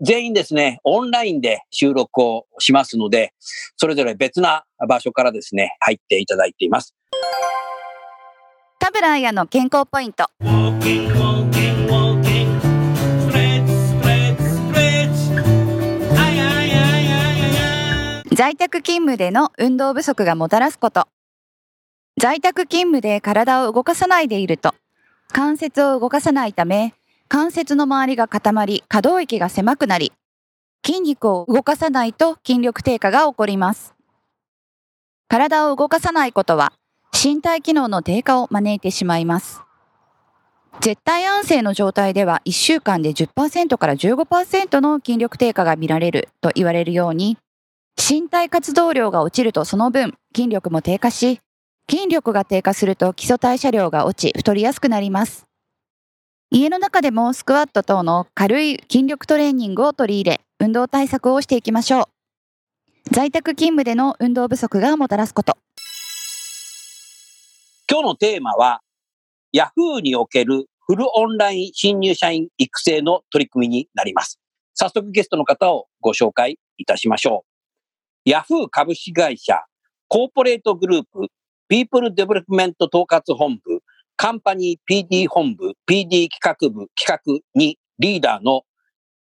全員ですね、オンラインで収録をしますので、それぞれ別な場所からですね、入っていただいています。田村彩の健康ポイント在宅勤務での運動不足がもたらすこと在宅勤務で体を動かさないでいると関節を動かさないため関節の周りが固まり可動域が狭くなり筋肉を動かさないと筋力低下が起こります体を動かさないことは身体機能の低下を招いてしまいます絶対安静の状態では1週間で10%から15%の筋力低下が見られると言われるように身体活動量が落ちるとその分筋力も低下し、筋力が低下すると基礎代謝量が落ち太りやすくなります。家の中でもスクワット等の軽い筋力トレーニングを取り入れ、運動対策をしていきましょう。在宅勤務での運動不足がもたらすこと。今日のテーマは、Yahoo におけるフルオンライン新入社員育成の取り組みになります。早速ゲストの方をご紹介いたしましょう。Yahoo 株式会社コーポレートグループピープルデベロップメント統括本部カンパニー PD 本部 PD 企画部企画にリーダーの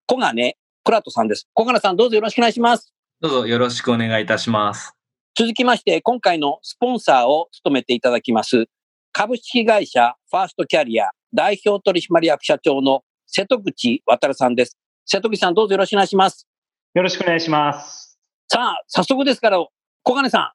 小金クラトさんです。小金さんどうぞよろしくお願いします。どうぞよろしくお願いいたします。続きまして、今回のスポンサーを務めていただきます、株式会社ファーストキャリア代表取締役社長の瀬戸口渉さんです。瀬戸口さんどうぞよろしくお願いします。よろしくお願いします。さあ、早速ですから、小金さ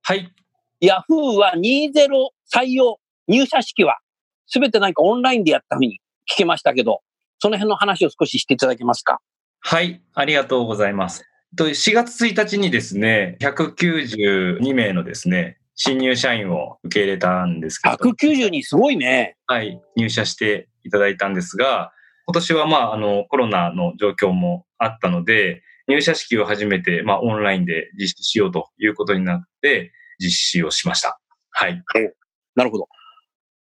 はい。ん、ヤフーは20採用入社式はすべて何かオンラインでやったふうに聞けましたけど、その辺の話を少ししていただけますか？はい。ありがとうございます。と4月1日にですね、192名のですね、新入社員を受け入れたんですけど、190にすごいね。はい。入社していただいたんですが、今年はまあ、あの、コロナの状況もあったので、入社式を初めて、まあ、オンラインで実施しようということになって、実施をしました。はい。なるほど。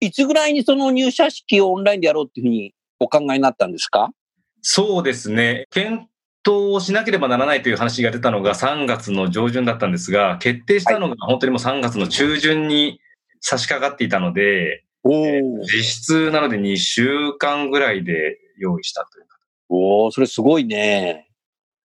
いつぐらいにその入社式をオンラインでやろうっていうふうにお考えになったんですか？そうですね。検討をしなければならないという話が出たのが3月の上旬だったんですが、決定したのが本当にもう3月の中旬に差し掛かっていたので、おえー実質なので2週間ぐらいで用意したというか。おーそれすごいね。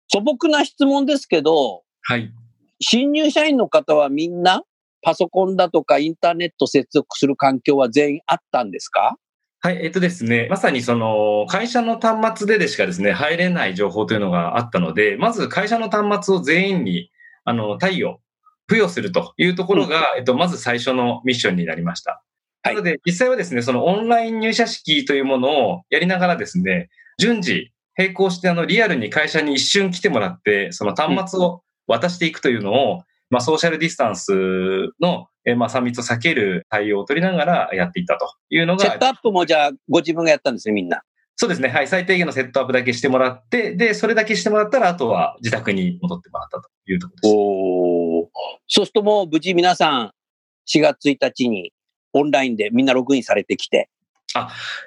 素朴な質問ですけど、はい。新入社員の方はみんなパソコンだとかインターネット接続する環境は全員あったんですか？はい、えっとですね、まさにその会社の端末ででしかですね、入れない情報というのがあったので、まず会社の端末を全員に、あの、貸与、付与するというところが、えっと、まず最初のミッションになりました。はい。なので、実際はですね、そのオンライン入社式というものをやりながらですね、順次、並行してあの、リアルに会社に一瞬来てもらって、その端末を渡していくというのを、まあ、ソーシャルディスタンスの、えーまあ、3密を避ける対応を取りながらやっていったというのが、セットアップもじゃあご自分がやったんですね、みんな。そうですね。はい。最低限のセットアップだけしてもらって、で、それだけしてもらったら、あとは自宅に戻ってもらったというところです。おーそうするともう無事皆さん4月1日にオンラインでみんなログインされてきて。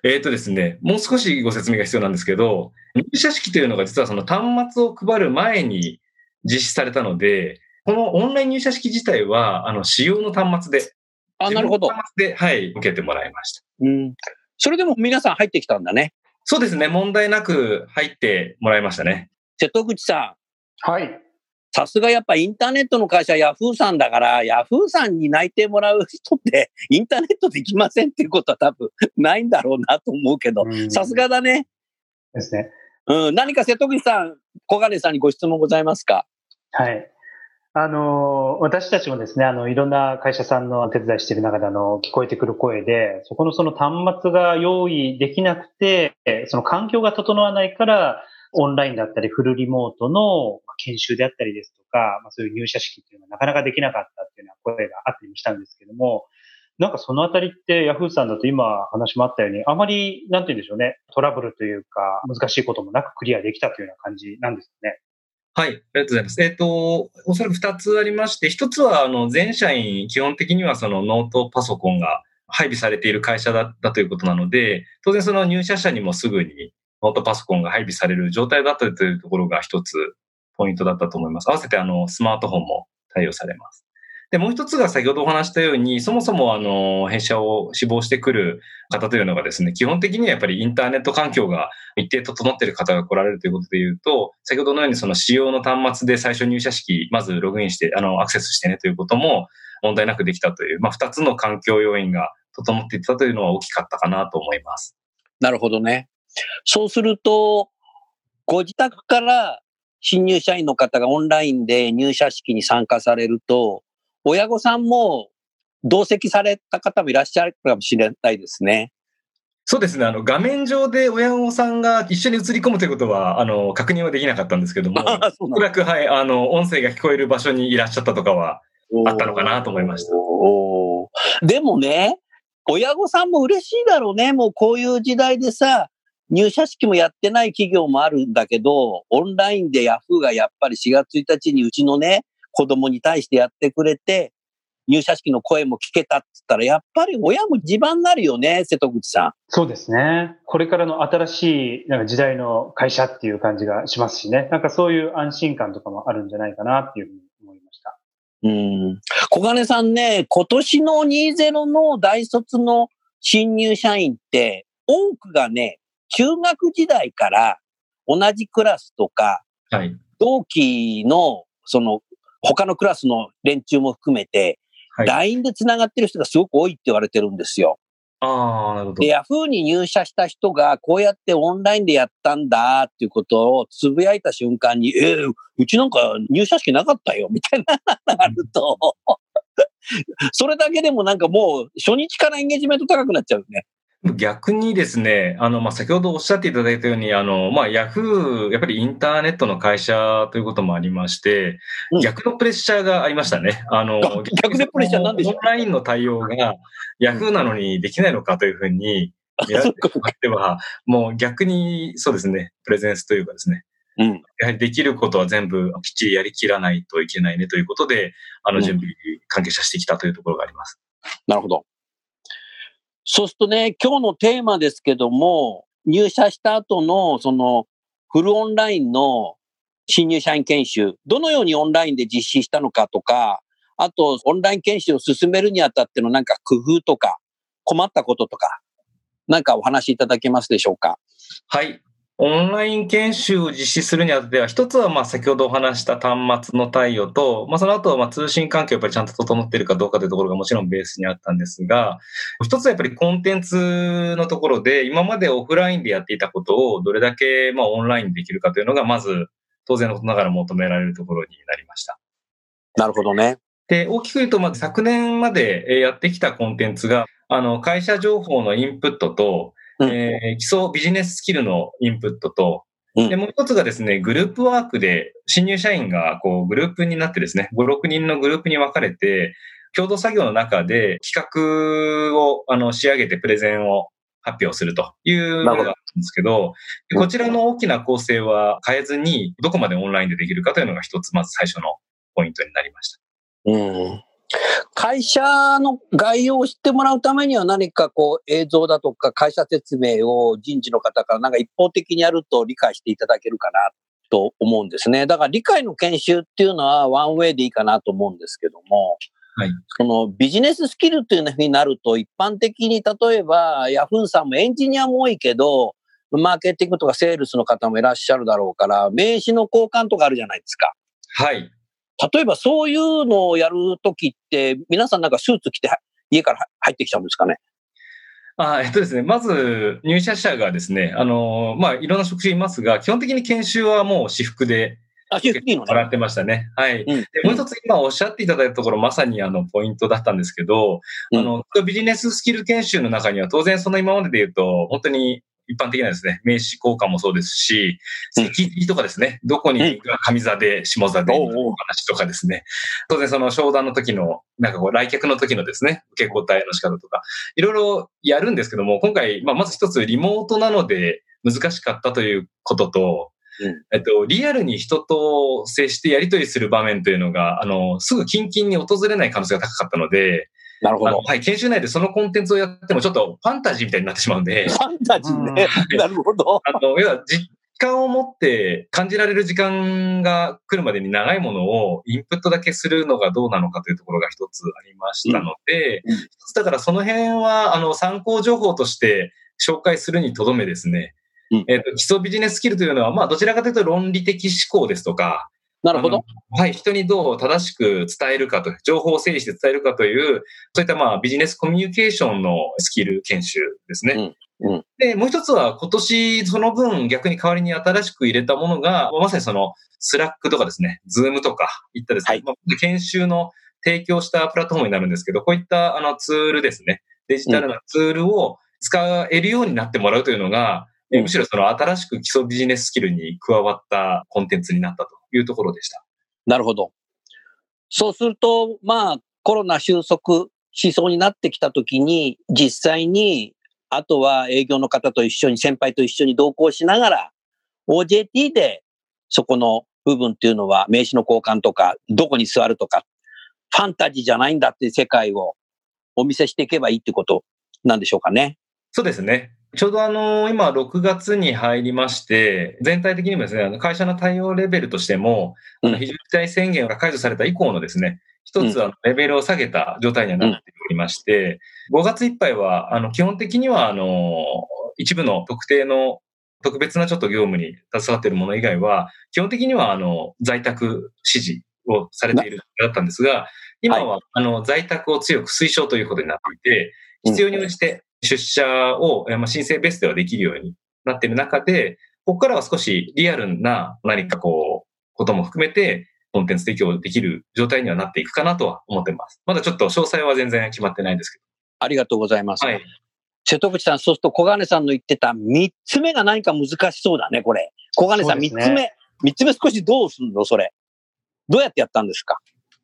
えっ、とですね、もう少しご説明が必要なんですけど、入社式というのが実はその端末を配る前に実施されたので、このオンライン入社式自体は、あの、使用の端末で、あ、なるほど端末で、はい、受けてもらいました。うん。それでも皆さん入ってきたんだね。そうですね。問題なく入ってもらいましたね。瀬戸口さん、はい。さすがやっぱインターネットの会社ヤフーさんだから、ヤフーさんに内定もらう人って インターネットできませんっていうことは多分ないんだろうなと思うけど、うんさすがだね。ですね。うん、何か瀬戸口さん、小金さんにご質問ございますか？はい。あの、私たちもですね、あの、いろんな会社さんの手伝いしている中で、あの、聞こえてくる声で、そこのその端末が用意できなくて、その環境が整わないから、オンラインだったりフルリモートの研修であったりですとか、まあ、そういう入社式っていうのはなかなかできなかったっていうような声があったりもしたんですけども、なんかそのあたりってヤフーさんだと今話もあったように、あまり、なんて言うんでしょうね、トラブルというか、難しいこともなくクリアできたというような感じなんですかね。はい、ありがとうございます。えっ、と、おそらく二つありまして、一つは、あの、全社員、基本的にはそのノートパソコンが配備されている会社だったということなので、当然その入社者にもすぐにノートパソコンが配備される状態だったというところが一つポイントだったと思います。合わせてあの、スマートフォンも対応されます。で、もう一つが先ほどお話したように、そもそもあの、弊社を志望してくる方というのがですね、基本的にはやっぱりインターネット環境が一定整っている方が来られるということで言うと、先ほどのようにその使用の端末で最初入社式、まずログインして、あの、アクセスしてねということも問題なくできたという、まあ、二つの環境要因が整っていったというのは大きかったかなと思います。なるほどね。そうすると、ご自宅から新入社員の方がオンラインで入社式に参加されると、親御さんも同席された方もいらっしゃるかもしれないですね。そうですね。あの、画面上で親御さんが一緒に映り込むということは、あの、確認はできなかったんですけども、おそらく、はい、あの、音声が聞こえる場所にいらっしゃったとかは、あったのかなと思いましたでもね、親御さんも嬉しいだろうね。もうこういう時代でさ、入社式もやってない企業もあるんだけど、オンラインでヤフーがやっぱり4月1日にうちのね、子供に対してやってくれて、入社式の声も聞けたって言ったら、やっぱり親も自慢になるよね、瀬戸口さそうですね。これからの新しいなんか時代の会社っていう感じがしますしね。なんかそういう安心感とかもあるんじゃないかなっていうふうに思いました。ん。うん。小金さんね、今年の20の大卒の新入社員って、多くがね、中学時代から同じクラスとか、はい。同期の、その、他のクラスの連中も含めて、はい。LINE で繋がってる人がすごく多いって言われてるんですよ。ああ、なるほどで、。ヤフーに入社した人が、こうやってオンラインでやったんだっていうことをつぶやいた瞬間に、えーうちなんか入社式なかったよ、みたいなのがあると、それだけでもなんかもう初日からエンゲージメント高くなっちゃうね。逆にですね、あの、まあ、先ほどおっしゃっていただいたように、あの、まあ、ヤフー、やっぱりインターネットの会社ということもありまして、うん逆のプレッシャーがありましたね。あの、逆逆でプレッシャーなんでしょう？オンラインの対応がヤフーなのにできないのかというふうに見られてしまっては、もう逆にそうですね、プレゼンスというかですね、うん。やはりできることは全部きっちりやりきらないといけないねということで、あの、うん準備関係者してきたというところがあります。なるほど。そうするとね、今日のテーマですけども、入社した後の、その、フルオンラインの新入社員研修、どのようにオンラインで実施したのかとか、あと、オンライン研修を進めるにあたってのなんか工夫とか、困ったこととか、なんかお話しいただけますでしょうか？はい。オンライン研修を実施するにあたっては、一つはまあ先ほどお話した端末の対応と、まあその後はまあ通信環境やっぱりちゃんと整っているかどうかというところがもちろんベースにあったんですが、一つはやっぱりコンテンツのところで、今までオフラインでやっていたことをどれだけまあオンラインでできるかというのが、まず当然のことながら求められるところになりました。なるほどね。で、大きく言うと、まず昨年までえーやってきたコンテンツが、あの、会社情報のインプットと、うんえー基礎ビジネススキルのインプットと、うんで、もう一つがですね、グループワークで、新入社員が、こう、グループになってですね、5、6人のグループに分かれて、共同作業の中で企画を、あの、仕上げてプレゼンを発表するというのがあるんですけど、でこちらの大きな構成は変えずに、どこまでオンラインでできるかというのが一つ、まず最初のポイントになりました。うん。会社の概要を知ってもらうためには何かこう映像だとか会社説明を人事の方からなんか一方的にやると理解していただけるかなと思うんですね。だから理解の研修っていうのはワンウェイでいいかなと思うんですけども、はいそのビジネススキルっていうふうになると一般的に例えばヤフーさんもエンジニアも多いけどマーケティングとかセールスの方もいらっしゃるだろうから、名刺の交換とかあるじゃないですか。はい。例えばそういうのをやるときって、皆さんなんかスーツ着ては家から入ってきちゃうんですかね？あえっとですね、まず入社者がですね、あのまあ、いろんな職種いますが、基本的に研修はもう私服であ、私。もらってましたね。はい。うんで、もう一つ今おっしゃっていただいたところ、まさにあの、ポイントだったんですけど、うんあの、ビジネススキル研修の中には当然その今までで言うと、本当に一般的なですね、名刺交換もそうですし、うん。席とかですね、どこに上座で下座で話とかですね、当然その商談の時の、なんかこう来客の時のですね、受け答えの仕方とか、いろいろやるんですけども、今回、まあ、まず一つリモートなので難しかったということと、うん。えっと、リアルに人と接してやり取りする場面というのが、あの、すぐ近々に訪れない可能性が高かったので、なるほど。はい、研修内でそのコンテンツをやってもちょっとファンタジーみたいになってしまうんで、ファンタジーね。なるほど。あの、要は実感を持って感じられる時間が来るまでに長いものをインプットだけするのがどうなのかというところが一つありましたので、うんうんだからその辺は、あの、参考情報として紹介するにとどめですね。うんえっ、と、基礎ビジネススキルというのは、まあ、どちらかというと論理的思考ですとか、なるほど。はい、人にどう正しく伝えるかと、情報を整理して伝えるかという、そういったまあビジネスコミュニケーションのスキル研修ですね。うんうんで、もう一つは今年その分逆に代わりに新しく入れたものが、まさにそのスラックとかですね、ズームとかいったですね、はいまあ研修の提供したプラットフォームになるんですけど、こういったあのツールですね、デジタルなツールを使えるようになってもらうというのが、むしろその新しく基礎ビジネススキルに加わったコンテンツになったというところでした。なるほど。そうすると、まあ、コロナ収束しそうになってきたときに、実際に、あとは営業の方と一緒に、先輩と一緒に同行しながら、OJT でそこの部分っていうのは、名刺の交換とか、どこに座るとか、ファンタジーじゃないんだっていう世界をお見せしていけばいいってことなんでしょうかね。そうですね。ちょうどあの、今6月に入りまして、全体的にもですね、あの会社の対応レベルとしても、あうん。の非常事態宣言が解除された以降のですね、一つあのレベルを下げた状態にはなっておりまして、5月いっぱいは、あの、基本的には、あの、一部の特定の特別なちょっと業務に携わっているもの以外は、基本的には、あの、在宅指示をされているだったんですが、今は、あの、在宅を強く推奨ということになっていて、必要に応じて出社を、えーまあ、申請ベースではできるようになっている中で、ここからは少しリアルな何かこう、ことも含めて、コンテンツ提供できる状態にはなっていくかなとは思ってます。まだちょっと詳細は全然決まってないんですけありがとうございます。ど。はい。瀬戸口さん、そうすると小金さんの言ってた三つ目が何か難しそうだね、これ。小金さん、ね三つ目。三つ目少しどうすんのそれ。どうやってやったんですか？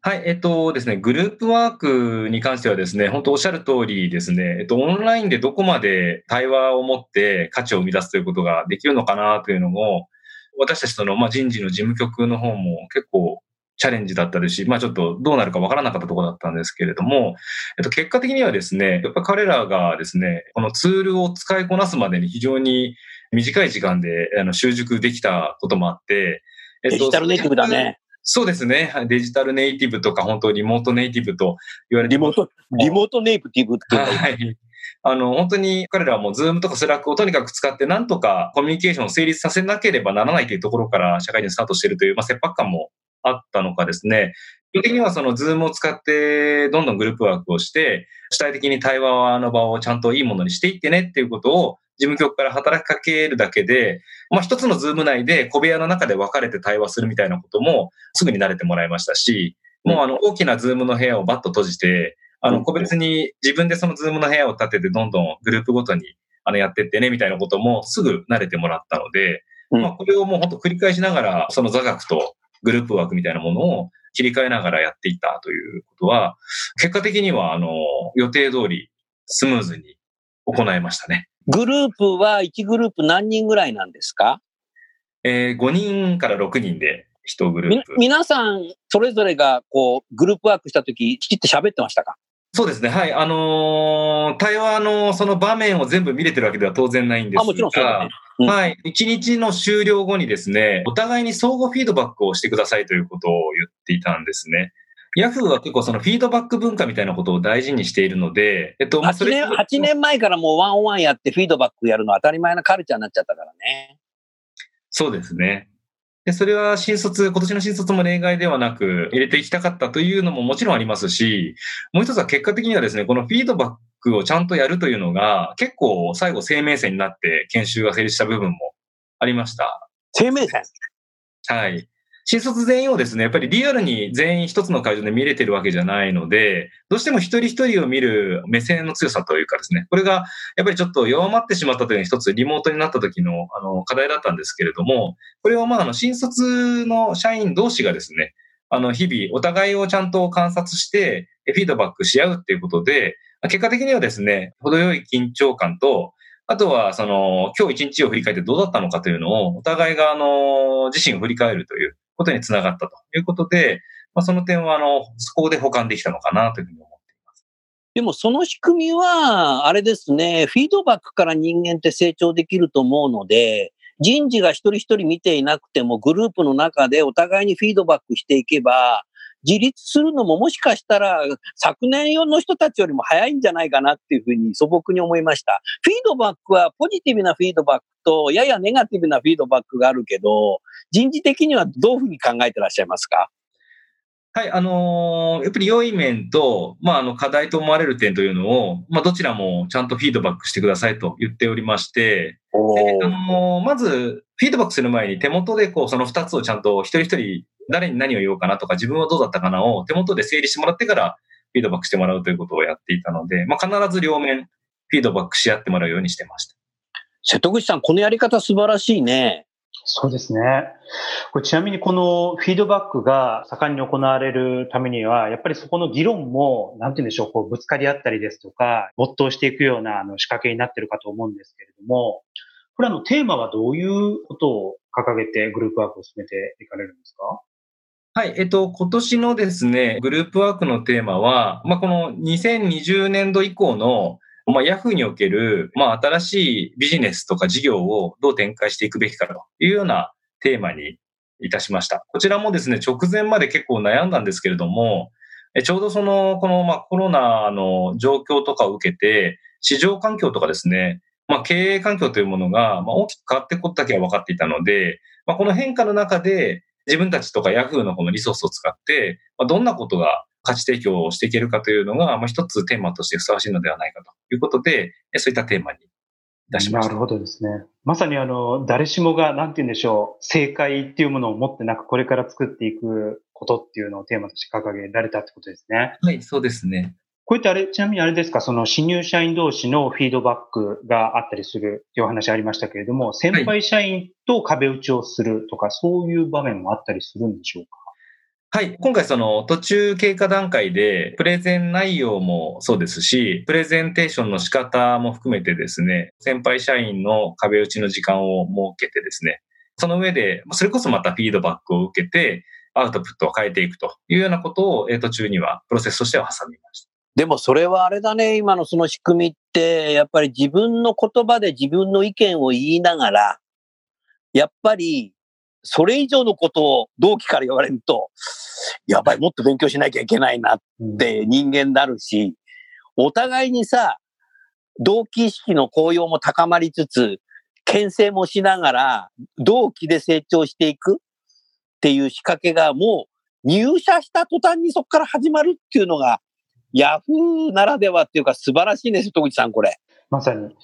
はい、えっとですね、グループワークに関してはですね、本当おっしゃる通りですね、えっと、オンラインでどこまで対話を持って価値を生み出すということができるのかなというのを、私たちとの、まあ、人事の事務局の方も結構チャレンジだったですし、まあちょっとどうなるかわからなかったところだったんですけれども、えっと、結果的にはですね、やっぱ彼らがですね、このツールを使いこなすまでに非常に短い時間であの習熟できたこともあって、えっとデジタルネイティブだね。そうですね。はいデジタルネイティブとか、本当リモートネイティブと言われてリモート、リモートネイティブっていうのははい。あの、本当に彼らはもうズームとかスラックをとにかく使ってなんとかコミュニケーションを成立させなければならないというところから社会人スタートしているという、まあ、切迫感もあったのかですね。基本的にはそのズームを使ってどんどんグループワークをして、主体的に対話の場をちゃんといいものにしていってねっていうことを事務局から働きかけるだけで、まあ一つのズーム内で小部屋の中で分かれて対話するみたいなこともすぐに慣れてもらいましたし、もうあの大きなズームの部屋をバッと閉じて、あの個別に自分でそのズームの部屋を立ててどんどんグループごとにあのやってってねみたいなこともすぐ慣れてもらったので、うん。まあこれをもう本当繰り返しながらその座学とグループワークみたいなものを切り替えながらやっていったということは、結果的にはあの予定通りスムーズに行えましたね。グループは1グループ何人ぐらいなんですか？えー5人から6人で1グルみープ。皆さん、それぞれが、こう、グループワークしたとき、きちっと喋ってましたか？そうですね。はい。あのー対話のその場面を全部見れてるわけでは当然ないんですが。あ、もちろんそうだね。うんはい。一日の終了後にですね、お互いに相互フィードバックをしてくださいということを言っていたんですね。ヤフーは結構そのフィードバック文化みたいなことを大事にしているので、えっと、まあそ8れ年、8年前からもうワンオンワンやってフィードバックやるのは当たり前なカルチャーになっちゃったからね。そうですね。で、それは新卒、今年の新卒も例外ではなく、入れていきたかったというのももちろんありますし、もう一つは結果的にはですね、このフィードバックをちゃんとやるというのが、結構最後生命線になって研修が成立した部分もありました。生命線？はい。新卒全員をですね、やっぱりリアルに全員一つの会場で見れてるわけじゃないので、どうしても一人一人を見る目線の強さというかですね、これがやっぱりちょっと弱まってしまったというのが一つリモートになった時のあの課題だったんですけれども、これをまああの新卒の社員同士がですね、あの日々お互いをちゃんと観察してフィードバックし合うっていうことで、結果的にはですね、程よい緊張感と、あとは、その、今日一日を振り返ってどうだったのかというのを、お互いが、あの、自身を振り返るということにつながったということで、まあ、その点は、あの、そこで保管できたのかなというふうに思っています。でもその仕組みは、あれですね、フィードバックから人間って成長できると思うので、人事が一人一人見ていなくても、グループの中でお互いにフィードバックしていけば、自立するのももしかしたら昨年用の人たちよりも早いんじゃないかなっていうふうに素朴に思いました。フィードバックはポジティブなフィードバックとややネガティブなフィードバックがあるけど、人事的にはどういうふうに考えてらっしゃいますか？はい、あのーやっぱり良い面と、まあ、あの、課題と思われる点というのを、まあ、どちらもちゃんとフィードバックしてくださいと言っておりまして、であのーまず、フィードバックする前に手元でこう、その二つをちゃんと一人一人誰に何を言おうかなとか、自分はどうだったかなを手元で整理してもらってから、フィードバックしてもらうということをやっていたので、まあ、必ず両面、フィードバックし合ってもらうようにしてました。瀬戸口さん、このやり方素晴らしいね。そうですね。これちなみにこのフィードバックが盛んに行われるためには、やっぱりそこの議論も、なんて言うんでしょう、こうぶつかり合ったりですとか、没頭していくようなあの仕掛けになってるかと思うんですけれども、これあのテーマはどういうことを掲げてグループワークを進めていかれるんですか？はい、えっと、今年のですね、グループワークのテーマは、まあ、この2020年度以降の、まあ、ヤフーにおける、まあ、新しいビジネスとか事業をどう展開していくべきかというようなテーマにいたしました。こちらもですね、直前まで結構悩んだんですけれども、ちょうどその、この、まあ、コロナの状況とかを受けて、市場環境とかですね、まあ、経営環境というものが、まあ、大きく変わってことだけは分かっていたので、まあ、この変化の中で、自分たちとか Yahoo のこのリソースを使って、まあ、どんなことが価値提供をしていけるかというのが、まあ、一つテーマとしてふさわしいのではないかということで、えそういったテーマにいたしました。なるほどですね。まさにあの、誰しもが、なんて言うんでしょう、正解っていうものを持ってなく、これから作っていくことっていうのをテーマとして掲げられたってことですね。はい、そうですね。こういったあれ、ちなみにあれですか、その新入社員同士のフィードバックがあったりするっていうお話ありましたけれども、先輩社員と壁打ちをするとか、そういう場面もあったりするんでしょうか？はい。今回その途中経過段階で、プレゼン内容もそうですし、プレゼンテーションの仕方も含めてですね、先輩社員の壁打ちの時間を設けてですね、その上で、それこそまたフィードバックを受けて、アウトプットを変えていくというようなことを、え途中にはプロセスとしては挟みました。でもそれはあれだね、今のその仕組みって、やっぱり自分の言葉で自分の意見を言いながら、やっぱりそれ以上のことを同期から言われると、やばい、もっと勉強しなきゃいけないなっうんて人間になるし、お互いにさ、同期意識の高揚も高まりつつ、牽制もしながら、同期で成長していくっていう仕掛けがもう入社した途端にそこから始まるっていうのが、ヤフーならではっていうか素晴らしいですよ、戸口さん、これ。まさに。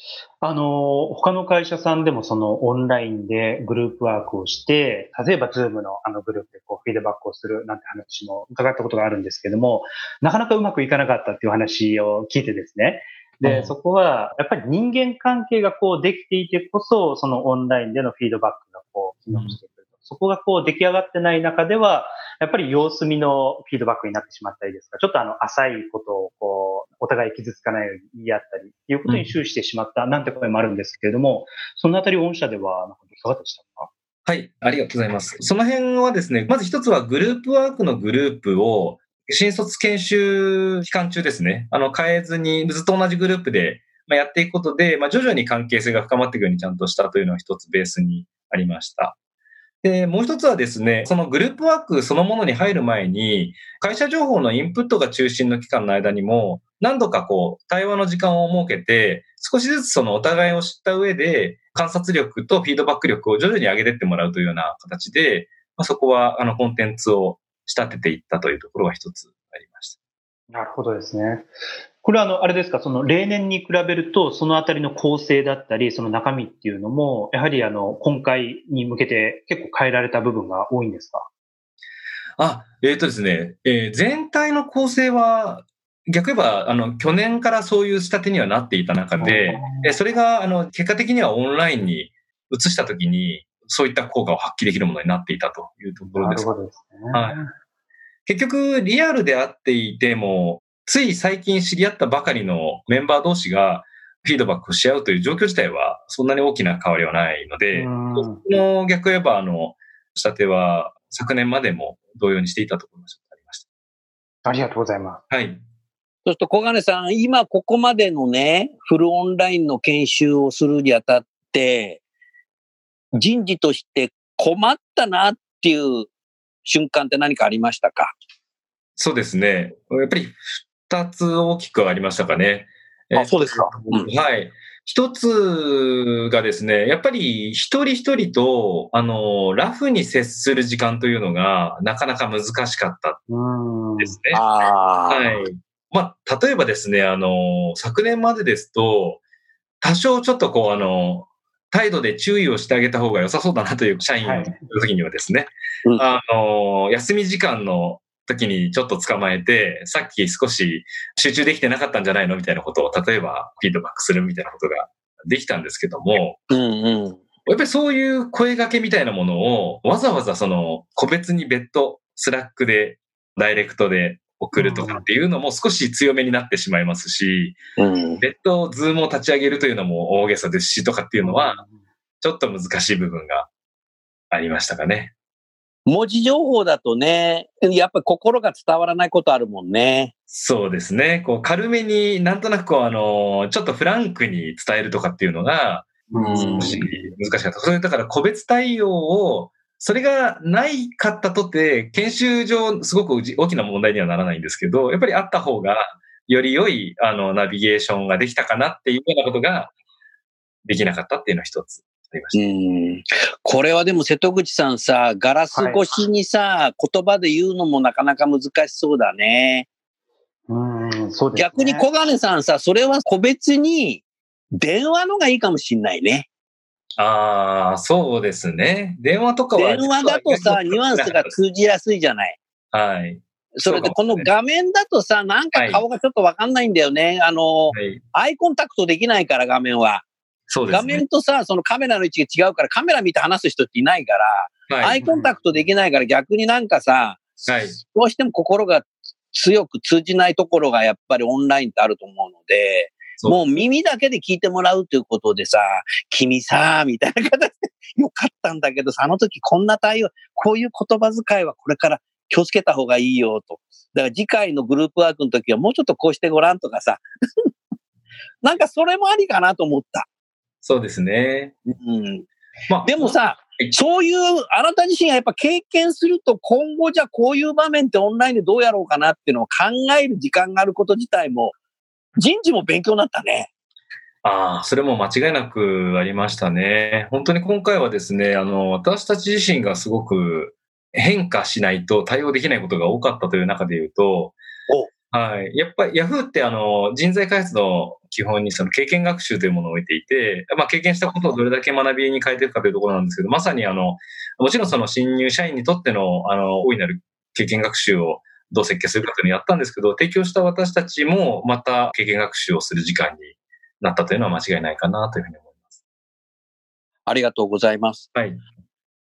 あの、他の会社さんでもそのオンラインでグループワークをして、例えばズームのあのグループでこうフィードバックをするなんて話も伺ったことがあるんですけども、なかなかうまくいかなかったっていう話を聞いてですね。で、うんそこはやっぱり人間関係がこうできていてこそ、そのオンラインでのフィードバックがこう機能してくると。そこがこう出来上がってない中では、やっぱり様子見のフィードバックになってしまったりですとか、ちょっとあの浅いことをこう、お互い傷つかないように言い合ったりいうことに終始してしまったなんて声もあるんですけれども、そのあたり御社ではなんかいかがでしたか？はい、ありがとうございます。その辺はですね、まず一つはグループワークのグループを、新卒研修期間中ですね、あの、変えずにずっと同じグループでまあやっていくことで、まあ、徐々に関係性が深まっていくようにちゃんとしたというのが一つベースにありました。で、もう一つはですね、そのグループワークそのものに入る前に、会社情報のインプットが中心の期間の間にも、何度かこう、対話の時間を設けて、少しずつそのお互いを知った上で、観察力とフィードバック力を徐々に上げてってもらうというような形で、まあ、そこはあのコンテンツを仕立てていったというところが一つありました。なるほどですね。これはあの、あれですか、その例年に比べると、そのあたりの構成だったり、その中身っていうのも、やはりあの、今回に向けて結構変えられた部分が多いんですか？あ、えっ、とですね、えー全体の構成は、逆言えば、あの、去年からそういう仕立てにはなっていた中で、えーそれが、あの、結果的にはオンラインに移したときに、そういった効果を発揮できるものになっていたというところです。なるほどですね。はい結局、リアルであっていても、つい最近知り合ったばかりのメンバー同士がフィードバックをし合うという状況自体は、そんなに大きな変わりはないので、うんその逆言えば、あの、仕立ては昨年までも同様にしていたところがありましありがとうございます。た。はい。そうすると小金さん、今ここまでのね、フルオンラインの研修をするにあたって、人事として困ったなっていう瞬間って何かありましたか？そうですね。やっぱり二つ大きくありましたかね。えそうですか。うんはい。一つがですね、やっぱり一人一人と、あの、ラフに接する時間というのがなかなか難しかったうん。ですね。ああ、はい。まあ、例えばですね、あの、昨年までですと、多少ちょっとこう、あの、態度で注意をしてあげた方が良さそうだなという社員の時にはですね、うんあの、休み時間の時にちょっと捕まえて、さっき少し集中できてなかったんじゃないのみたいなことを、例えばフィードバックするみたいなことができたんですけども、うんうん。やっぱりそういう声掛けみたいなものをわざわざその個別に別途スラックでダイレクトで送るとかっていうのも少し強めになってしまいますし、うん、別途ズームを立ち上げるというのも大げさですしとかっていうのはちょっと難しい部分がありましたかね。文字情報だとね、やっぱり心が伝わらないことあるもんね。そうですね。こう軽めになんとなくこうあの、ちょっとフランクに伝えるとかっていうのがうん少し難しかった。それだから個別対応を、それがないかったとて、研修上すごく大きな問題にはならないんですけど、やっぱりあった方が、より良い、あの、ナビゲーションができたかなっていうようなことが、できなかったっていうのは一つうした。んこれはでも瀬戸口さんさ、ガラス越しにさ、言葉で言うのもなかなか難しそうだね。うん、そうですね。逆に小金さんさ、それは個別に電話のがいいかもしんないね。ああ、そうですね。電話とかは。電話だとさ、ニュアンスが通じやすいじゃない。はい。それでこの画面だとさ、なんか顔がちょっとわかんないんだよね。あの、はい。アイコンタクトできないから画面は。画そうですね。面とさ、そのカメラの位置が違うから、カメラ見て話す人っていないから、はい。アイコンタクトできないから逆になんかさ、はい。どうしても心が強く通じないところがやっぱりオンラインってあると思うので、もう耳だけで聞いてもらうということでさ、君さ、みたいな形で、よかったんだけどさ、あの時こんな対応、こういう言葉遣いはこれから気をつけた方がいいよと。だから次回のグループワークの時はもうちょっとこうしてごらんとかさ、なんかそれもありかなと思った。そうですね。うん、まあ、でもさい、そういう、あなた自身がやっぱ経験すると、今後じゃあこういう場面ってオンラインでどうやろうかなっていうのを考える時間があること自体も、人事も勉強になったね。ああ、それも間違いなくありましたね。本当に今回はですね、あの、私たち自身がすごく変化しないと対応できないことが多かったという中で言うと、はい。やっぱり Yahoo ってあの、人材開発の基本にその経験学習というものを置いていて、まあ経験したことをどれだけ学びに変えていくかというところなんですけど、まさにあの、もちろんその新入社員にとってのあの、大いなる経験学習をどう設計するかというのをやったんですけど、提供した私たちもまた経験学習をする時間になったというのは間違いないかなというふうに思います。ありがとうございます。はい。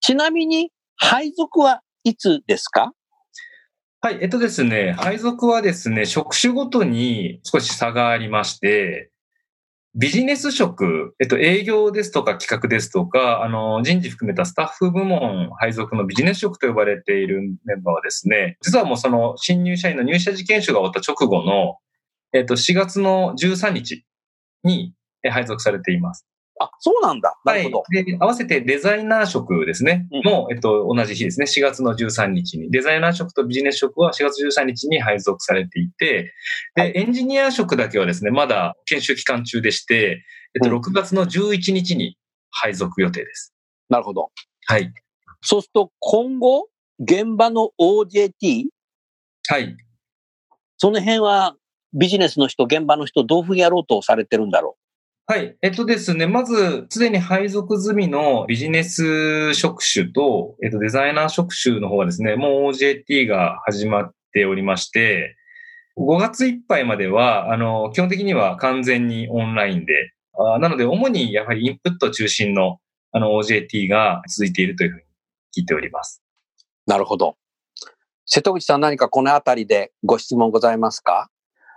ちなみに、配属はいつですか？はい。えっとですね、配属はですね、職種ごとに少し差がありまして、ビジネス職、えっと、営業ですとか企画ですとか、あの、人事含めたスタッフ部門配属のビジネス職と呼ばれているメンバーはですね、実はもうその新入社員の入社時研修が終わった直後の、えっと、4月の13日に配属されています。あ、そうなんだ。なはいるほど。。で、合わせてデザイナー職ですね。うんも、えっと、同じ日ですね。4月の13日に。デザイナー職とビジネス職は4月13日に配属されていて、で、はいエンジニア職だけはですね、まだ研修期間中でして、えっと、うん6月の11日に配属予定です。なるほど。はい。そうすると、今後、現場の OJT、はい。その辺はビジネスの人、現場の人、どういうふうにやろうとされてるんだろはい。えっとですね、まず、すでに配属済みのビジネス職種と、えっと、デザイナー職種の方はですね、もう OJT が始まっておりまして、5月いっぱいまでは、あの、基本的には完全にオンラインで、あなので、主にやはりインプット中心の、あの、OJT が続いているというふうに聞いております。う。なるほど。瀬戸口さん何かこのあたりでご質問ございますか？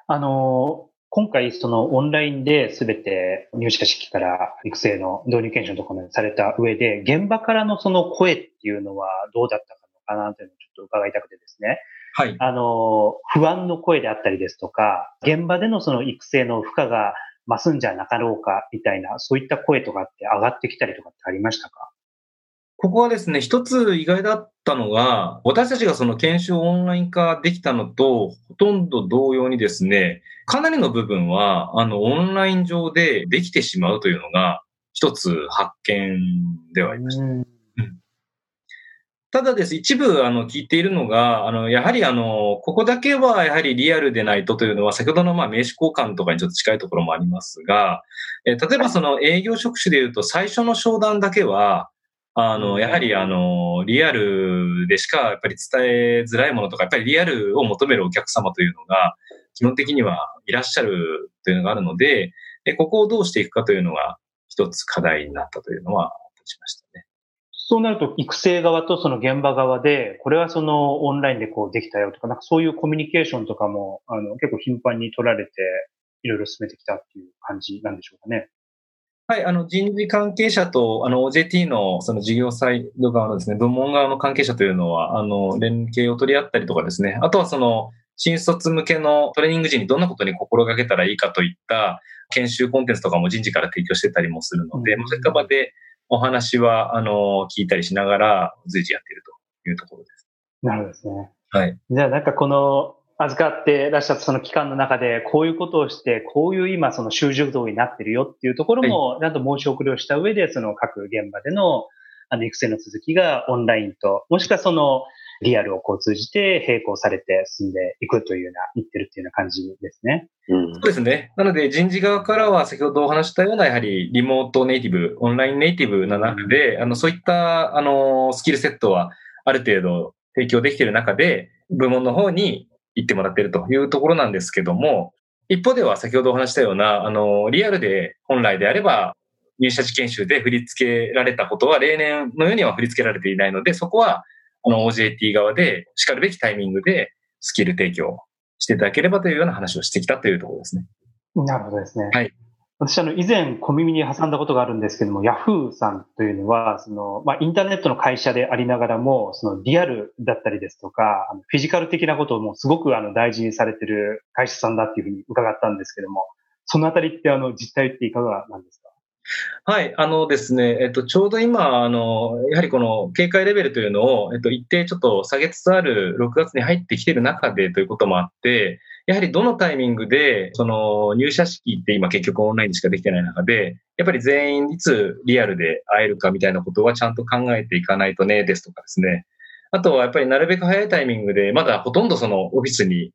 あの、今回そのオンラインで全て入社式から育成の導入研修のところまでされた上で、現場からのその声っていうのはどうだったのかなというのをちょっと伺いたくてですね。はい。あの、不安の声であったりですとか、現場でのその育成の負荷が増すんじゃなかろうかみたいな、そういった声とかって上がってきたりとかってありましたか？ここはですね、一つ意外だったのが、私たちがその研修をオンライン化できたのと、ほとんど同様にですね、かなりの部分は、あの、オンライン上でできてしまうというのが、一つ発見ではありました。うんただです、一部、あの、聞いているのが、あの、やはり、あの、ここだけは、やはりリアルでないとというのは、先ほどの、まあ、名刺交換とかにちょっと近いところもありますが、えー例えば、その営業職種で言うと、最初の商談だけは、あの、やはり、あの、リアルでしか、やっぱり伝えづらいものとか、やっぱりリアルを求めるお客様というのが、基本的にはいらっしゃるというのがあるので、でここをどうしていくかというのが、一つ課題になったというのは、しましたね。そうなると、育成側とその現場側で、これはそのオンラインでこうできたよとか、なんかそういうコミュニケーションとかも、あの、結構頻繁に取られて、いろいろ進めてきたっていう感じなんでしょうかね。はい、あの人事関係者と、あの OJT のその事業サイド側のですね、部門側の関係者というのは、あの、連携を取り合ったりとかですね、あとはその、新卒向けのトレーニング時にどんなことに心がけたらいいかといった研修コンテンツとかも人事から提供してたりもするので、うんまあそういった場でお話は、あの、聞いたりしながら随時やっているというところです。なるほどですね。はい。じゃあなんかこの、預かってらっしゃったその期間の中で、こういうことをして、こういう今その習熟度になってるよっていうところも、ちゃんと申し送りをした上で、その各現場での、あの、育成の続きがオンラインと、もしくはその、リアルをこう通じて並行されて進んでいくというような、いってるっていうような感じですね。うんそうですね。なので人事側からは先ほどお話ししたようなやはりリモートネイティブ、オンラインネイティブな中で、あのそういったあのスキルセットはある程度提供できている中で、部門の方に行ってもらっているというところなんですけども、一方では先ほどお話ししたような、あの、リアルで本来であれば入社時研修で振り付けられたことは例年のようには振り付けられていないので、そこはあの OJT 側で叱るべきタイミングでスキル提供していただければというような話をしてきたというところですね。なるほどですね。はい。私、あの、以前小耳に挟んだことがあるんですけども、ヤフーさんというのは、その、まあ、インターネットの会社でありながらも、その、リアルだったりですとか、フィジカル的なことをもうすごく、あの、大事にされてる会社さんだっていうふうに伺ったんですけども、そのあたりって、あの、実態っていかがなんですか？はい、あのですね、えっと、ちょうど今、あの、やはりこの警戒レベルというのを、えっと、一定ちょっと下げつつある6月に入ってきている中でということもあって、やはりどのタイミングで、その入社式って今結局オンラインしかできてない中で、やっぱり全員いつリアルで会えるかみたいなことはちゃんと考えていかないとね、ですとかですね。あとはやっぱりなるべく早いタイミングで、まだほとんどそのオフィスに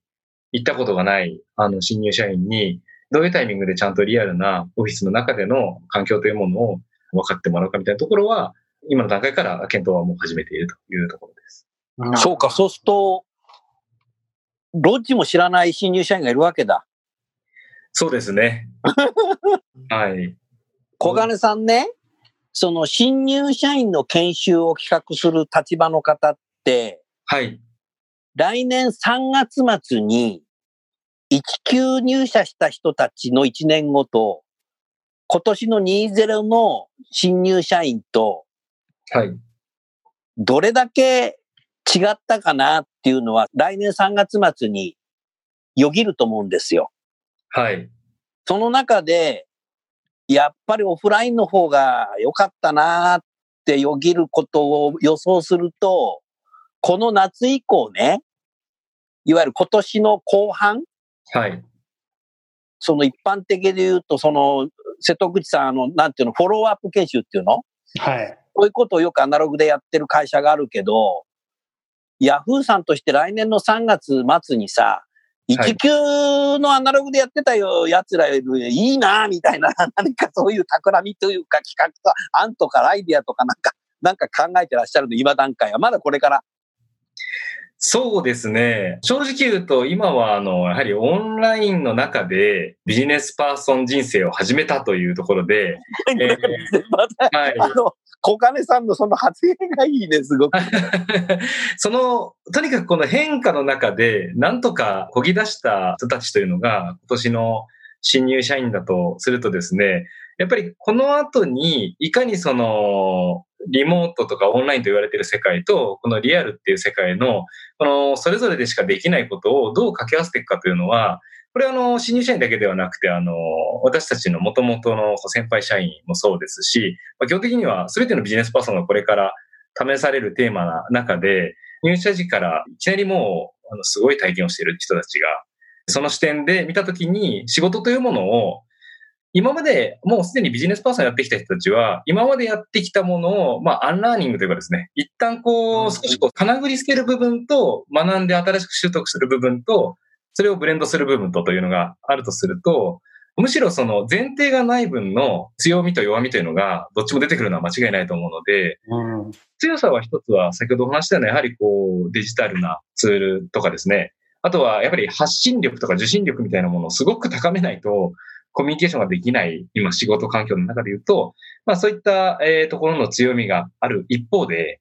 行ったことがない、あの、新入社員に、どういうタイミングでちゃんとリアルなオフィスの中での環境というものを分かってもらうかみたいなところは、今の段階から検討はもう始めているというところです。そうか、そうすると、ロッジも知らない新入社員がいるわけだ。そうですね。はい。小金さんね、その新入社員の研修を企画する立場の方って、はい。来年3月末に1級入社した人たちの1年後と、今年の20の新入社員と、はい。どれだけ違ったかなっていうのは、来年3月末によぎると思うんですよ。はい。その中で、やっぱりオフラインの方が良かったなってよぎることを予想すると、この夏以降ね、いわゆる今年の後半、はい。その一般的で言うと、その、瀬戸口さん、あの、なんていうの、フォローアップ研修っていうの？はい。こういうことをよくアナログでやってる会社があるけど、ヤフーさんとして来年の3月末にさ、はい一級のアナログでやってたよ、奴らよりいいな、みたいな、何かそういう企みというか企画と案とかアイディアとかなんか、なんか考えてらっしゃるの、今段階は。まだこれから。そうですね。正直言うと、今は、あの、やはりオンラインの中でビジネスパーソン人生を始めたというところで、えまた、はい。あの、小金さんのその発言がいいね、すごく。その、とにかくこの変化の中で、なんとかこぎ出した人たちというのが、今年の新入社員だとするとですね、やっぱりこの後に、いかにその、リモートとかオンラインと言われている世界と、このリアルっていう世界の、この、それぞれでしかできないことをどう掛け合わせていくかというのは、これはあの、新入社員だけではなくて、あの、私たちの元々の先輩社員もそうですし、ま、基本的には全てのビジネスパーソンがこれから試されるテーマな中で、入社時からいきなりもう、あの、すごい体験をしている人たちが、その視点で見たときに仕事というものを、今までもうすでにビジネスパーソンやってきた人たちは、今までやってきたものを、まあ、アンラーニングというかですね、一旦こう、少しこう、かなぐり捨てる部分と、学んで新しく習得する部分と、それをブレンドする部分とというのがあるとすると、むしろその前提がない分の強みと弱みというのが、どっちも出てくるのは間違いないと思うので、うん。強さは一つは、先ほどお話したような、やはりこう、デジタルなツールとかですね。あとは、やっぱり発信力とか受信力みたいなものをすごく高めないと、コミュニケーションができない、今仕事環境の中で言うと、まあそういった、えーところの強みがある一方で、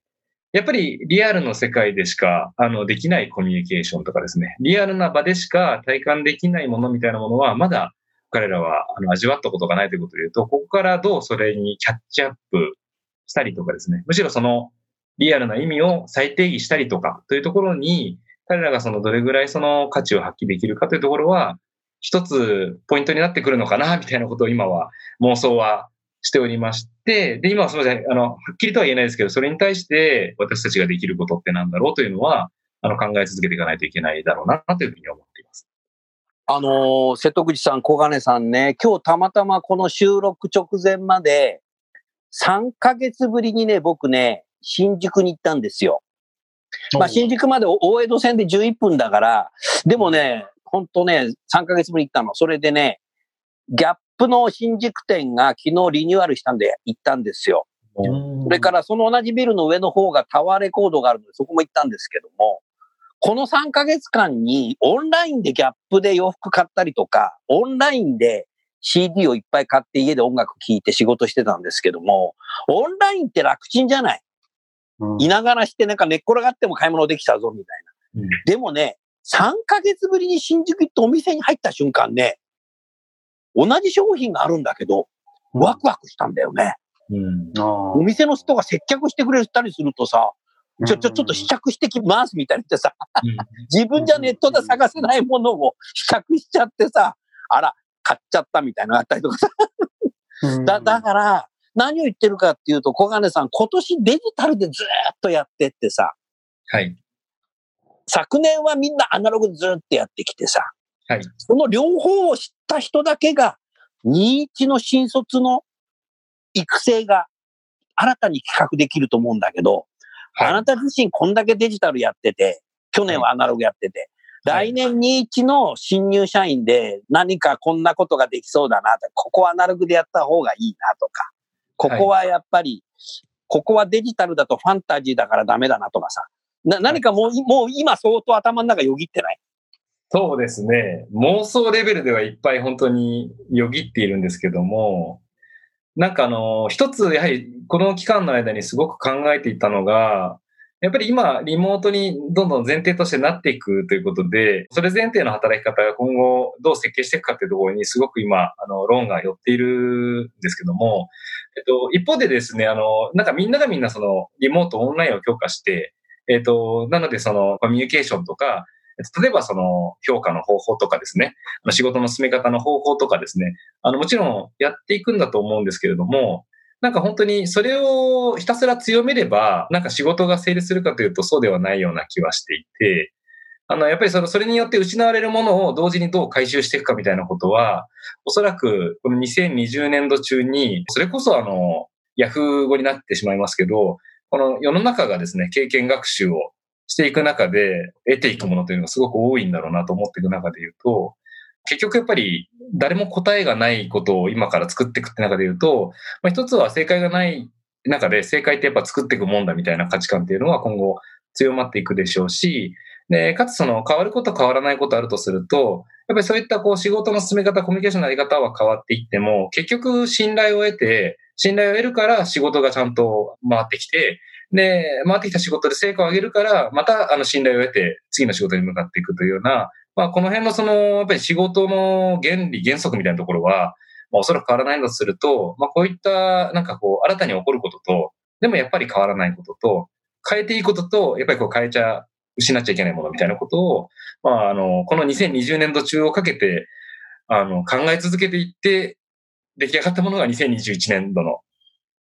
やっぱりリアルの世界でしか、あの、できないコミュニケーションとかですね、リアルな場でしか体感できないものみたいなものは、まだ彼らはあの味わったことがないということで言うと、ここからどうそれにキャッチアップしたりとかですね、むしろそのリアルな意味を再定義したりとかというところに、彼らがそのどれぐらいその価値を発揮できるかというところは、一つポイントになってくるのかな、みたいなことを今は妄想はしておりまして、で、今はすみません、あの、はっきりとは言えないですけど、それに対して私たちができることってなんだろうというのは、あの、考え続けていかないといけないだろうな、というふうに思っています。あのー瀬戸口さん、小金さんね、今日たまたまこの収録直前まで、3ヶ月ぶりにね、僕ね、新宿に行ったんですよ。まあ、新宿まで大江戸線で11分だから、でもね、ほんとね、3ヶ月ぶりに行ったの。それでね、ギャップの新宿店が昨日リニューアルしたんで行ったんですよ。うんそれからその同じビルの上の方がタワーレコードがあるので、そこも行ったんですけども、この3ヶ月間にオンラインでギャップで洋服買ったりとか、オンラインで CD をいっぱい買って家で音楽聴いて仕事してたんですけども、オンラインって楽ちんじゃないうんいながらしてなんか寝っ転がっても買い物できたぞみたいな。うんでもね、3ヶ月ぶりに新宿行ってお店に入った瞬間ね、同じ商品があるんだけど、ワクワクしたんだよね。うん。あお店の人が接客してくれたりするとさ、ーちょ、ちょ、ちょっと試着してきますみたいに言ってさ、自分じゃネットで探せないものを試着しちゃってさ、あら、買っちゃったみたいなのがあったりとかさ。うんだ、だから、何を言ってるかっていうと、小金さん、今年デジタルでずーっとやってってさ、はい。昨年はみんなアナログでずーっとやってきてさ、はい。その両方を知った人だけが、21の新卒の育成が新たに企画できると思うんだけど、あはなた自身こんだけデジタルやってて、去年はアナログやってて、はい。来年21の新入社員で何かこんなことができそうだなと、ここはアナログでやった方がいいなとか、ここはやっぱり、ここはデジタルだとファンタジーだからダメだなとかさ、な何かもう、もう今相当頭の中よぎってない？そうですね。妄想レベルではいっぱい本当によぎっているんですけども、なんかあの、一つやはりこの期間の間にすごく考えていたのが、やっぱり今、リモートにどんどん前提としてなっていくということで、それ前提の働き方が今後どう設計していくかというところにすごく今、あの、論が寄っているんですけども、えっと、一方でですね、あの、なんかみんながみんなその、リモートオンラインを強化して、えっと、なのでその、コミュニケーションとか、例えばその評価の方法とかですね、仕事の進め方の方法とかですね、あのもちろんやっていくんだと思うんですけれども、なんか本当にそれをひたすら強めれば、なんか仕事が成立するかというとそうではないような気はしていて、あの、やっぱりその、それによって失われるものを同時にどう回収していくかみたいなことは、おそらくこの2020年度中に、それこそあの、ヤフー語になってしまいますけど、この世の中がですね、経験学習をしていく中で得ていくものというのがすごく多いんだろうなと思っていく中で言うと、結局やっぱり誰も答えがないことを今から作っていくって中で言うと、まあ、一つは正解がない中で正解ってやっぱ作っていくもんだみたいな価値観っていうのは今後強まっていくでしょうし、で、かつその変わること変わらないことあるとすると、やっぱりそういったこう仕事の進め方、コミュニケーションのやり方は変わっていっても、結局信頼を得て、信頼を得るから仕事がちゃんと回ってきて、で、回ってきた仕事で成果を上げるから、またあの信頼を得て次の仕事に向かっていくというような、まあこの辺のその、やっぱり仕事の原理、原則みたいなところは、まあおそらく変わらないんだとすると、まあこういったなんかこう新たに起こることと、でもやっぱり変わらないことと、変えていいことと、やっぱりこう変えちゃ、失っちゃいけないものみたいなことを、まああの、この2020年度中をかけて、あの、考え続けていって、出来上がったものが2021年度の、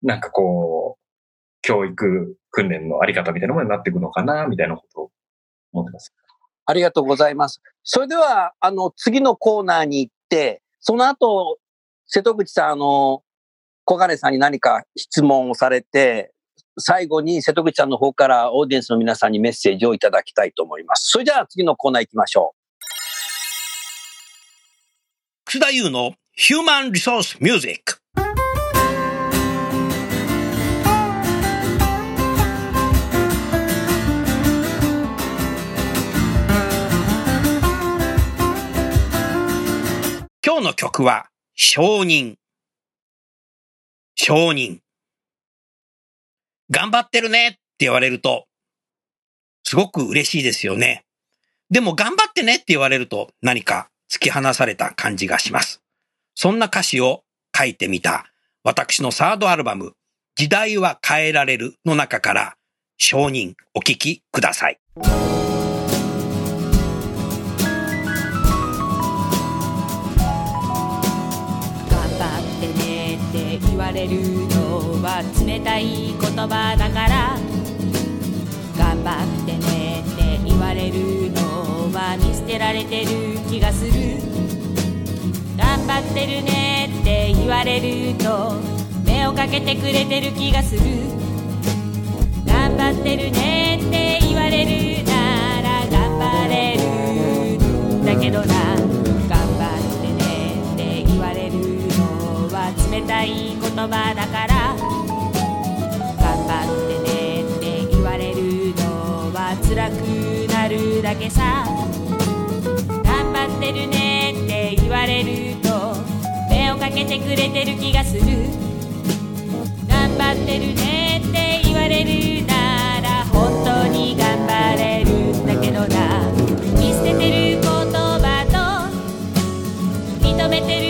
なんかこう、教育訓練のあり方みたいなものになっていくのかな、みたいなことを思ってます。ありがとうございます。それでは、あの、次のコーナーに行って、その後、瀬戸口さん、あの、小金さんに何か質問をされて、最後に瀬戸口さんの方からオーディエンスの皆さんにメッセージをいただきたいと思います。それじゃあ次のコーナー行きましょ楠田優のヒューマンリソースミュージック。今日の曲は、承認。承認。頑張ってるねって言われると、すごく嬉しいですよね。でも頑張ってねって言われると何か突き放された感じがします。そんな歌詞を書いてみた私のサードアルバム、時代は変えられるの中から承認お聞きください。頑張ってねって言われるのは冷たい言葉だから頑張ってねって言われるのは見捨てられてる気がする張ってるねって言われると目をかけてくれてる気がする。頑張ってるねって言われるなら頑張れるんだけどな。頑張ってねって言われるのは冷たい言葉だから。頑張ってねって言われるのは辛くなるだけさ。頑張ってるねって言われるとかけてくれてる気がする。頑張ってるねって言われるなら本当に頑張れるんだけどな。見捨ててる言葉と認めてる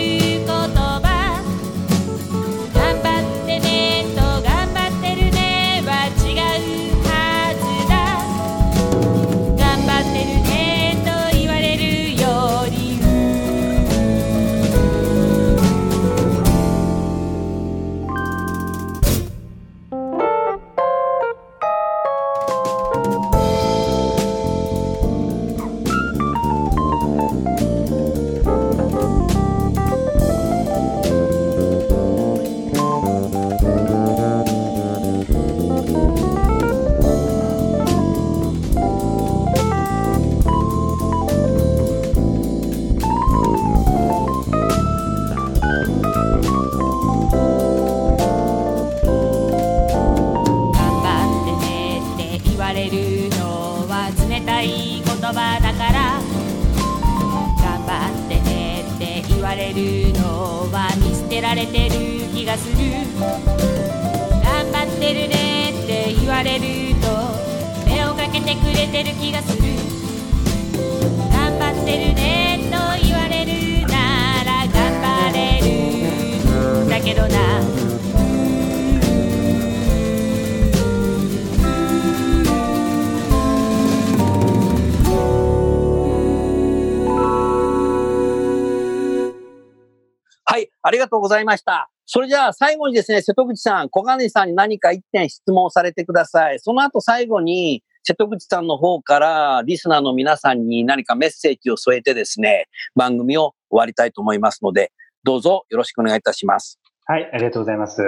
ざいました。それじゃあ最後にですね、瀬戸口さん、小金さんに何か一点質問されてください。その後最後に、瀬戸口さんの方からリスナーの皆さんに何かメッセージを添えてですね、番組を終わりたいと思いますので、どうぞよろしくお願いいたします。はい、ありがとうございます。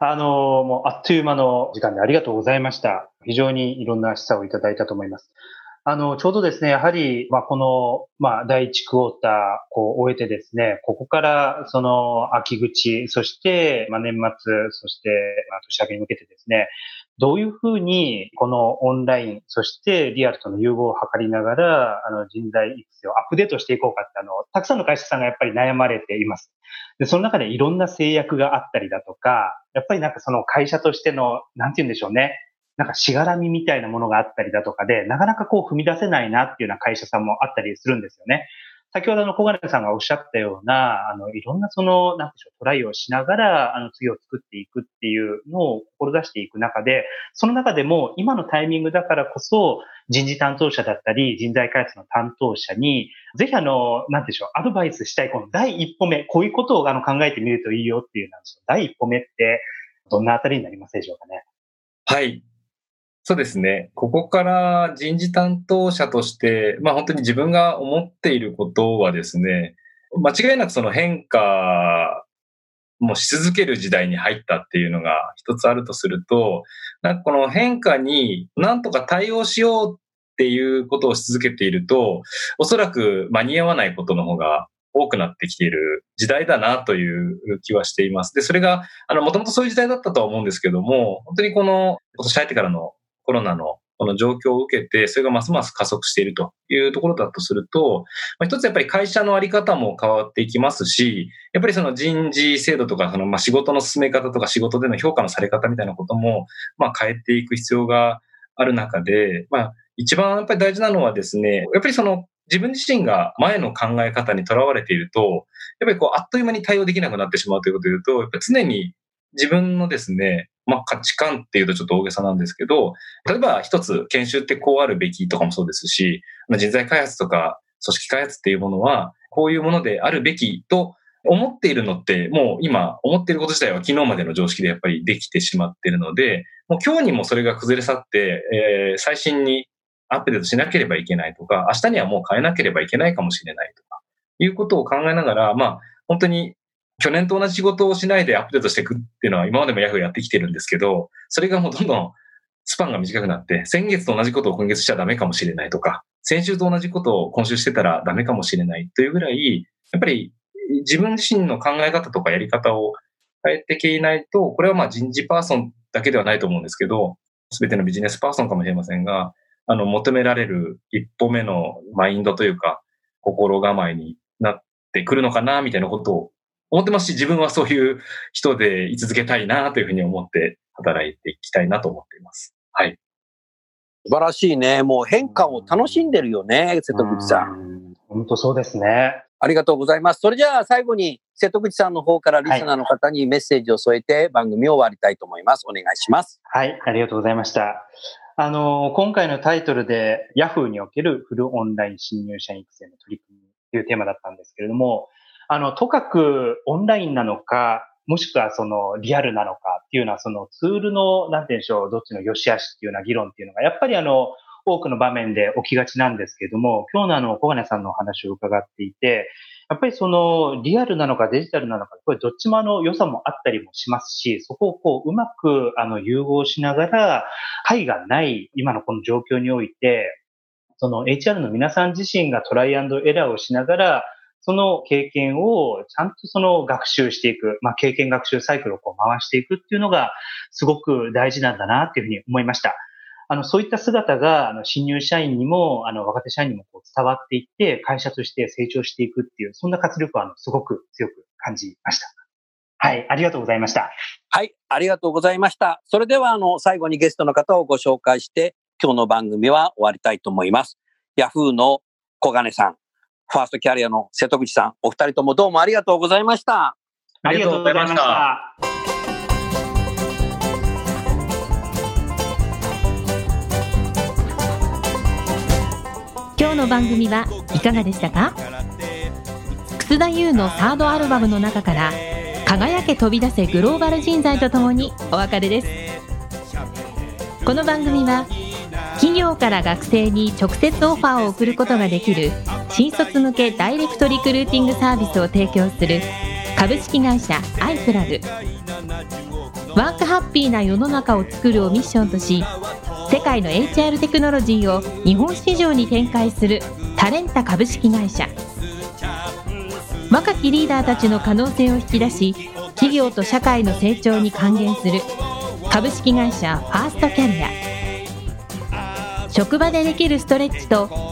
あの、もうあっという間の時間でありがとうございました。非常にいろんな示唆をいただいたと思います。あの、ちょうどですね、やはり、まあ、この、まあ、第一クォーター、こう、終えてですね、ここから、その、秋口、そして、まあ、年末、そして、まあ、年明けに向けてですね、どういうふうに、このオンライン、そしてリアルとの融合を図りながら、あの、人材育成をアップデートしていこうかって、あの、たくさんの会社さんがやっぱり悩まれています。で、その中でいろんな制約があったりだとか、やっぱりなんかその会社としての、なんて言うんでしょうね。なんかしがらみみたいなものがあったりだとかで、なかなかこう踏み出せないなっていうような会社さんもあったりするんですよね。先ほどの小金さんがおっしゃったような、あの、いろんなその、なんでしょう、トライをしながら、あの、次を作っていくっていうのを志していく中で、その中でも今のタイミングだからこそ、人事担当者だったり、人材開発の担当者に、ぜひあの、なんでしょう、アドバイスしたい、この第一歩目、こういうことをあの考えてみるといいよっていう。第一歩目って、どんなあたりになりますでしょうかね。はい。そうですね。ここから人事担当者として、まあ本当に自分が思っていることはですね、間違いなくその変化もし続ける時代に入ったっていうのが一つあるとすると、なんかこの変化になんとか対応しようっていうことをし続けていると、おそらく間に合わないことの方が多くなってきている時代だなという気はしています。で、それが、あの、もともとそういう時代だったとは思うんですけども、本当にこの、今年入ってからのコロナのこの状況を受けて、それがますます加速しているというところだとすると、まあ、一つやっぱり会社のあり方も変わっていきますし、やっぱりその人事制度とか、そのまあ仕事の進め方とか仕事での評価のされ方みたいなことも、まあ変えていく必要がある中で、まあ一番やっぱり大事なのはですね、やっぱりその自分自身が前の考え方にとらわれていると、やっぱりこうあっという間に対応できなくなってしまうということで言うと、やっぱ常に自分のですね、まあ価値観っていうとちょっと大げさなんですけど、例えば一つ研修ってこうあるべきとかもそうですし、人材開発とか組織開発っていうものは、こういうものであるべきと思っているのって、もう今思っていること自体は昨日までの常識でやっぱりできてしまっているので、もう今日にもそれが崩れ去って、えー、最新にアップデートしなければいけないとか、明日にはもう変えなければいけないかもしれないとか、いうことを考えながら、まあ、本当に去年と同じ仕事をしないでアップデートしていくっていうのは今までもヤフーやってきてるんですけど、それがもうどんどんスパンが短くなって、先月と同じことを今月しちゃダメかもしれないとか、先週と同じことを今週してたらダメかもしれないというぐらい、やっぱり自分自身の考え方とかやり方を変えていけないと、これはまあ人事パーソンだけではないと思うんですけど、すべてのビジネスパーソンかもしれませんが、あの、求められる一歩目のマインドというか、心構えになってくるのかな、みたいなことを思ってますし、自分はそういう人で居続けたいな、というふうに思って働いていきたいなと思っています。はい。素晴らしいね。もう変化を楽しんでるよね、瀬戸口さん。本当そうですね。ありがとうございます。それじゃあ最後に瀬戸口さんの方からリスナーの方にメッセージを添えて番組を終わりたいと思います。お願いします。はい、ありがとうございました。あの、今回のタイトルで Yahoo におけるフルオンライン新入社員育成の取り組みというテーマだったんですけれども、あの、とかくオンラインなのか、もしくはそのリアルなのかっていうのはそのツールの、なんて言うんでしょう、どっちの良し悪しっていうような議論っていうのが、やっぱりあの、多くの場面で起きがちなんですけれども、今日のあの、小金さんのお話を伺っていて、やっぱりそのリアルなのかデジタルなのか、これどっちもあの良さもあったりもしますし、そこをこううまくあの融合しながら、解がない今のこの状況において、その HR の皆さん自身がトライアンドエラーをしながら、その経験をちゃんとその学習していく、まあ経験学習サイクルをこう回していくっていうのがすごく大事なんだなっていうふうに思いました。あの、そういった姿が、あの、新入社員にも、あの、若手社員にもこう伝わっていって、会社として成長していくっていう、そんな活力は、あの、すごく強く感じました。はい、ありがとうございました。はい、ありがとうございました。それでは、あの、最後にゲストの方をご紹介して、今日の番組は終わりたいと思います。ヤフーの小金さん、ファーストキャリアの瀬戸口さん、お二人ともどうもありがとうございました。ありがとうございました。今日の番組はいかがでしたか？楠楠田優のサードアルバムの中から輝け飛び出せグローバル人材とともにお別れですこの番組は企業から学生に直接オファーを送ることができる新卒向けダイレクトリクルーティングサービスを提供する株式会社アイプラグワークハッピーな世の中を作るをミッションとし世界の HR テクノロジーを日本市場に展開するタレンタ株式会社。若きリーダーたちの可能性を引き出し企業と社会の成長に還元する株式会社ファーストキャリア。職場でできるストレッチと